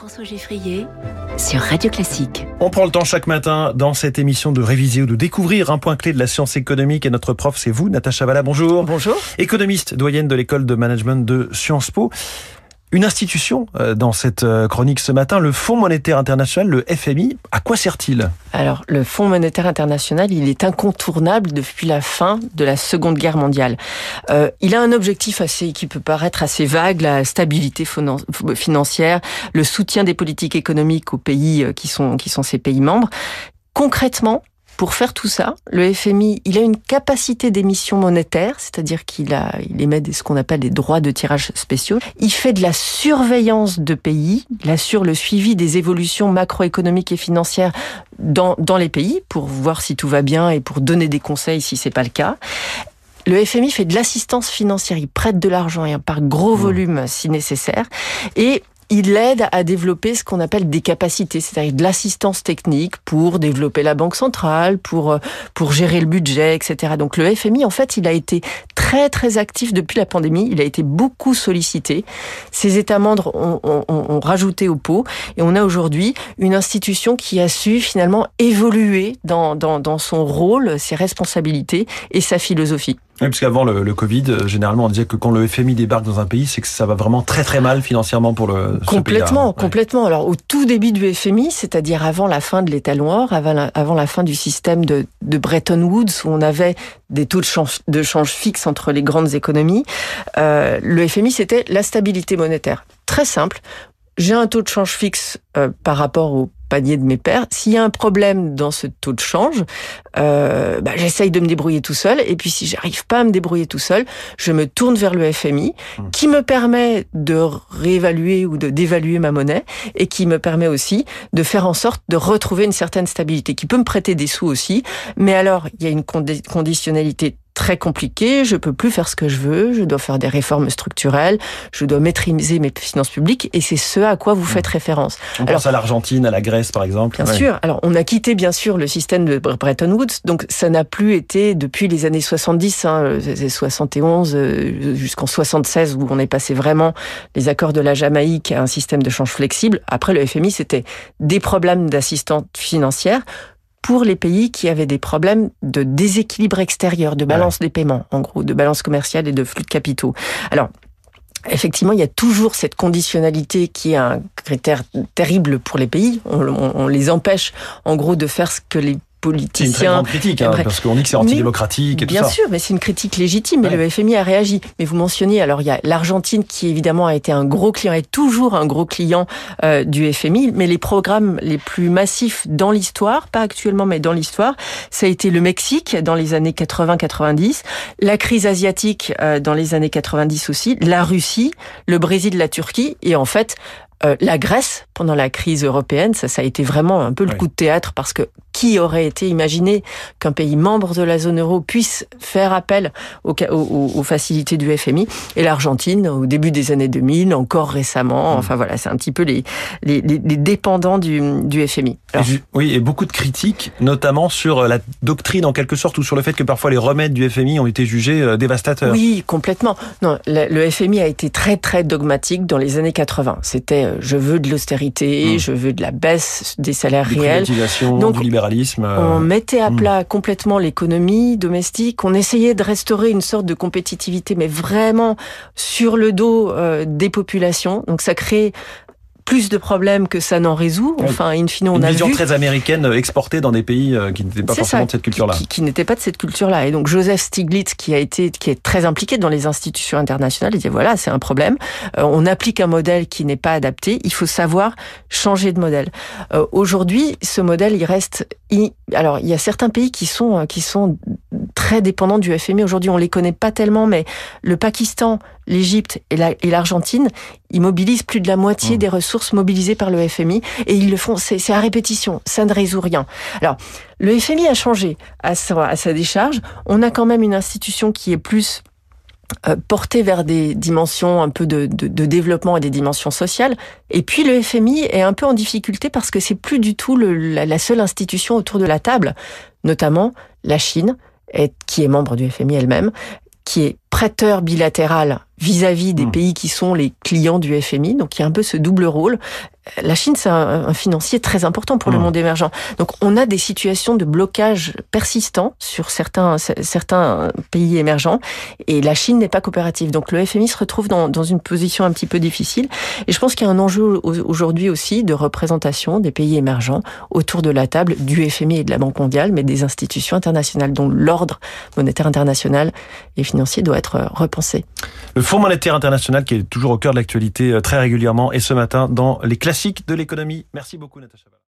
François Geffrier sur Radio Classique. On prend le temps chaque matin dans cette émission de réviser ou de découvrir un point clé de la science économique et notre prof c'est vous, Natacha Valla, bonjour. Bonjour. Économiste, doyenne de l'école de management de Sciences Po une institution euh, dans cette euh, chronique ce matin, le Fonds monétaire international, le FMI. À quoi sert-il? Alors, le Fonds monétaire international, il est incontournable depuis la fin de la Seconde Guerre mondiale. Euh, il a un objectif assez qui peut paraître assez vague, la stabilité financière, le soutien des politiques économiques aux pays qui sont qui sont ses pays membres. Concrètement, pour faire tout ça, le FMI, il a une capacité d'émission monétaire, c'est-à-dire qu'il a, il émet ce qu'on appelle des droits de tirage spéciaux. Il fait de la surveillance de pays, il assure le suivi des évolutions macroéconomiques et financières dans, dans les pays pour voir si tout va bien et pour donner des conseils si c'est pas le cas. Le FMI fait de l'assistance financière, il prête de l'argent et par gros mmh. volume si nécessaire. Et il aide à développer ce qu'on appelle des capacités, c'est-à-dire de l'assistance technique pour développer la banque centrale, pour euh, pour gérer le budget, etc. Donc le FMI, en fait, il a été très très actif depuis la pandémie. Il a été beaucoup sollicité. Ses États membres ont, ont, ont rajouté au pot et on a aujourd'hui une institution qui a su finalement évoluer dans, dans, dans son rôle, ses responsabilités et sa philosophie. Oui, parce qu'avant le, le, Covid, euh, généralement, on disait que quand le FMI débarque dans un pays, c'est que ça va vraiment très très mal financièrement pour le complètement, complètement. Alors au tout début du FMI, c'est-à-dire avant la fin de l'état noir, avant la, avant la fin du système de, de, Bretton Woods, où on avait des taux de change, de change fixes entre les grandes économies, euh, le FMI c'était la stabilité monétaire. Très simple. J'ai un taux de change fixe euh, par rapport au panier de mes pères. S'il y a un problème dans ce taux de change, euh, bah, j'essaye de me débrouiller tout seul. Et puis si j'arrive pas à me débrouiller tout seul, je me tourne vers le FMI, mmh. qui me permet de réévaluer ou de d'évaluer ma monnaie et qui me permet aussi de faire en sorte de retrouver une certaine stabilité, qui peut me prêter des sous aussi. Mais alors, il y a une conditionnalité très compliqué, je peux plus faire ce que je veux, je dois faire des réformes structurelles, je dois maîtriser mes finances publiques et c'est ce à quoi vous faites mmh. référence. On Alors, pense à l'Argentine, à la Grèce par exemple. Bien sûr. Alors on a quitté bien sûr le système de Bretton Woods, donc ça n'a plus été depuis les années 70, hein, 71 euh, jusqu'en 76 où on est passé vraiment les accords de la Jamaïque à un système de change flexible. Après le FMI c'était des problèmes d'assistance financière pour les pays qui avaient des problèmes de déséquilibre extérieur, de balance des paiements, en gros, de balance commerciale et de flux de capitaux. Alors, Effectivement, il y a toujours cette conditionnalité qui est un critère terrible pour les pays. On, on, on les empêche, en gros, de faire ce que les politiciens. C'est une très grande critique, hein, parce qu'on dit que c'est antidémocratique et bien tout ça. Bien sûr, mais c'est une critique légitime, mais le FMI a réagi. Mais vous mentionniez, alors il y a l'Argentine qui évidemment a été un gros client, et toujours un gros client euh, du FMI, mais les programmes les plus massifs dans l'histoire, pas actuellement, mais dans l'histoire, ça a été le Mexique dans les années 80-90, la crise asiatique euh, dans les années 90 aussi, la Russie, le Brésil, la Turquie, et en fait, euh, la Grèce, pendant la crise européenne, ça, ça a été vraiment un peu le coup de théâtre parce que qui aurait été imaginé qu'un pays membre de la zone euro puisse faire appel aux, aux, aux facilités du FMI et l'Argentine au début des années 2000, encore récemment. Mmh. Enfin voilà, c'est un petit peu les, les, les dépendants du, du FMI. Alors, oui, et beaucoup de critiques, notamment sur la doctrine en quelque sorte ou sur le fait que parfois les remèdes du FMI ont été jugés euh, dévastateurs. Oui, complètement. Non, le, FMI a été très très dogmatique dans les années 80. C'était euh, je veux de l'austérité, mmh. je veux de la baisse des salaires des réels. Donc, du libéralisme. Euh, on mettait à mmh. plat complètement l'économie domestique. On essayait de restaurer une sorte de compétitivité, mais vraiment sur le dos euh, des populations. Donc ça crée plus de problèmes que ça n'en résout. Enfin, in fine, on Une a vision très américaine euh, exportée dans des pays euh, qui n'étaient pas forcément ça, de cette culture-là. Qui, qui n'étaient pas de cette culture-là. Et donc, Joseph Stiglitz, qui a été, qui est très impliqué dans les institutions internationales, il dit voilà, c'est un problème. Euh, on applique un modèle qui n'est pas adapté. Il faut savoir changer de modèle. Euh, Aujourd'hui, ce modèle, il reste. Alors, il y a certains pays qui sont, qui sont très dépendants du FMI. Aujourd'hui, on les connaît pas tellement, mais le Pakistan, l'Égypte et l'Argentine, ils mobilisent plus de la moitié mmh. des ressources mobilisées par le FMI et ils le font, c'est à répétition, ça ne résout rien. Alors, le FMI a changé à sa, à sa décharge. On a quand même une institution qui est plus euh, portée vers des dimensions un peu de, de, de, développement et des dimensions sociales. Et puis le FMI est un peu en difficulté parce que c'est plus du tout le, la, la seule institution autour de la table, notamment la Chine, qui est membre du FMI elle-même, qui est prêteur bilatéral vis-à-vis des Hmm. pays qui sont les clients du FMI. Donc il y a un peu ce double rôle. La Chine, c'est un, un financier très important pour le Hmm. monde émergent. Donc on a des situations de blocage persistants sur certains, certains pays émergents et la Chine n'est pas coopérative. Donc le FMI se retrouve dans, dans une position un petit peu difficile. Et je pense qu'il y a un enjeu au- aujourd'hui aussi de représentation des pays émergents autour de la table du FMI et de la Banque mondiale, mais des institutions internationales dont l'ordre monétaire international et financier doit être euh, repensé. Le Fonds monétaire international qui est toujours au cœur de l'actualité euh, très régulièrement et ce matin dans les classiques de l'économie. Merci beaucoup Natacha.